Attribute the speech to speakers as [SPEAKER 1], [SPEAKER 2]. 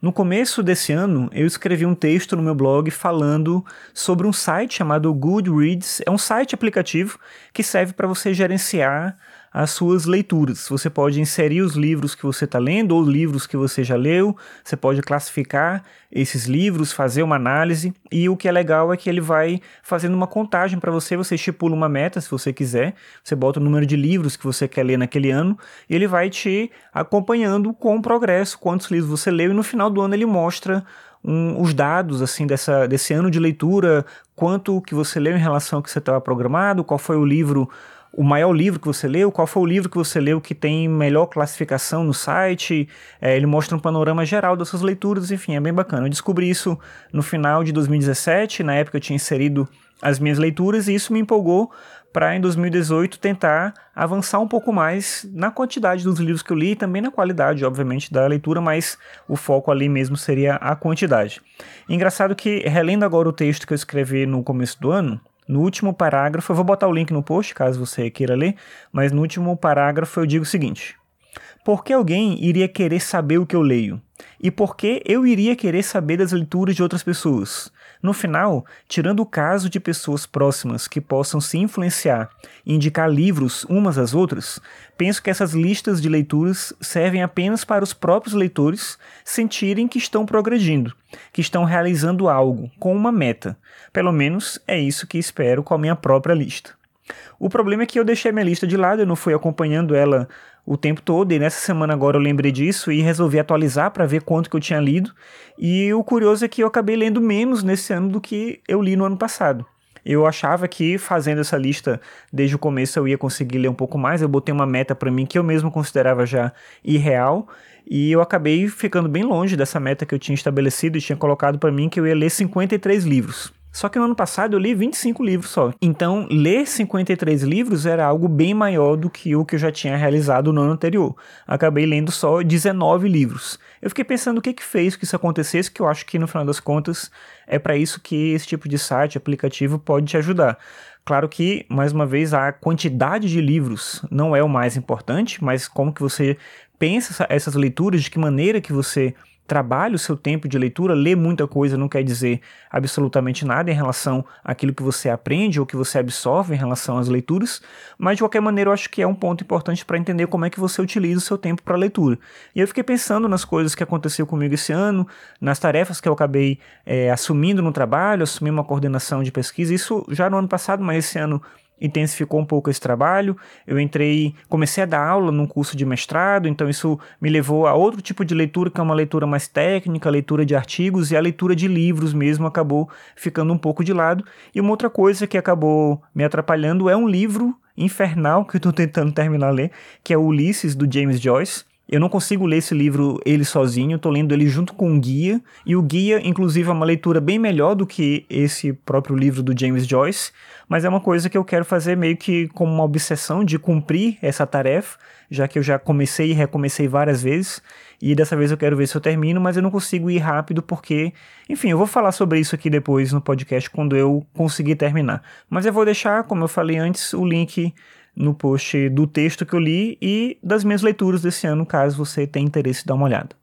[SPEAKER 1] No começo desse ano, eu escrevi um texto no meu blog falando sobre um site chamado Goodreads. É um site aplicativo que serve para você gerenciar as suas leituras. Você pode inserir os livros que você está lendo ou livros que você já leu, você pode classificar esses livros, fazer uma análise. E o que é legal é que ele vai fazendo uma contagem para você, você estipula uma meta se você quiser, você bota o número de livros que você quer ler naquele ano. E ele vai te acompanhando com o progresso, quantos livros você leu. E no final do ano ele mostra um, os dados assim dessa, desse ano de leitura, quanto que você leu em relação ao que você estava programado, qual foi o livro o maior livro que você leu, qual foi o livro que você leu que tem melhor classificação no site. É, ele mostra um panorama geral das suas leituras, enfim, é bem bacana. Eu descobri isso no final de 2017, na época eu tinha inserido as minhas leituras e isso me empolgou para em 2018 tentar avançar um pouco mais na quantidade dos livros que eu li e também na qualidade, obviamente, da leitura, mas o foco ali mesmo seria a quantidade. Engraçado que, relendo agora o texto que eu escrevi no começo do ano, no último parágrafo, eu vou botar o link no post caso você queira ler, mas no último parágrafo eu digo o seguinte: Por que alguém iria querer saber o que eu leio? E por que eu iria querer saber das leituras de outras pessoas? No final, tirando o caso de pessoas próximas que possam se influenciar e indicar livros umas às outras, penso que essas listas de leituras servem apenas para os próprios leitores sentirem que estão progredindo, que estão realizando algo com uma meta. Pelo menos é isso que espero com a minha própria lista. O problema é que eu deixei minha lista de lado, eu não fui acompanhando ela o tempo todo, e nessa semana agora eu lembrei disso e resolvi atualizar para ver quanto que eu tinha lido. E o curioso é que eu acabei lendo menos nesse ano do que eu li no ano passado. Eu achava que fazendo essa lista desde o começo eu ia conseguir ler um pouco mais. Eu botei uma meta para mim que eu mesmo considerava já irreal e eu acabei ficando bem longe dessa meta que eu tinha estabelecido e tinha colocado para mim que eu ia ler 53 livros. Só que no ano passado eu li 25 livros só. Então, ler 53 livros era algo bem maior do que o que eu já tinha realizado no ano anterior. Acabei lendo só 19 livros. Eu fiquei pensando o que que fez que isso acontecesse, que eu acho que no final das contas é para isso que esse tipo de site, aplicativo pode te ajudar. Claro que, mais uma vez, a quantidade de livros não é o mais importante, mas como que você pensa essas leituras, de que maneira que você trabalhe o seu tempo de leitura, ler muita coisa não quer dizer absolutamente nada em relação àquilo que você aprende ou que você absorve em relação às leituras, mas de qualquer maneira eu acho que é um ponto importante para entender como é que você utiliza o seu tempo para leitura. E eu fiquei pensando nas coisas que aconteceu comigo esse ano, nas tarefas que eu acabei é, assumindo no trabalho, assumi uma coordenação de pesquisa, isso já no ano passado, mas esse ano intensificou um pouco esse trabalho. Eu entrei, comecei a dar aula num curso de mestrado, então isso me levou a outro tipo de leitura, que é uma leitura mais técnica, leitura de artigos e a leitura de livros mesmo acabou ficando um pouco de lado. E uma outra coisa que acabou me atrapalhando é um livro infernal que eu estou tentando terminar a ler, que é Ulisses do James Joyce. Eu não consigo ler esse livro ele sozinho, estou lendo ele junto com um guia, e o guia, inclusive, é uma leitura bem melhor do que esse próprio livro do James Joyce, mas é uma coisa que eu quero fazer meio que como uma obsessão de cumprir essa tarefa, já que eu já comecei e recomecei várias vezes, e dessa vez eu quero ver se eu termino, mas eu não consigo ir rápido porque, enfim, eu vou falar sobre isso aqui depois no podcast quando eu conseguir terminar. Mas eu vou deixar, como eu falei antes, o link no post do texto que eu li e das minhas leituras desse ano, caso você tenha interesse em dar uma olhada.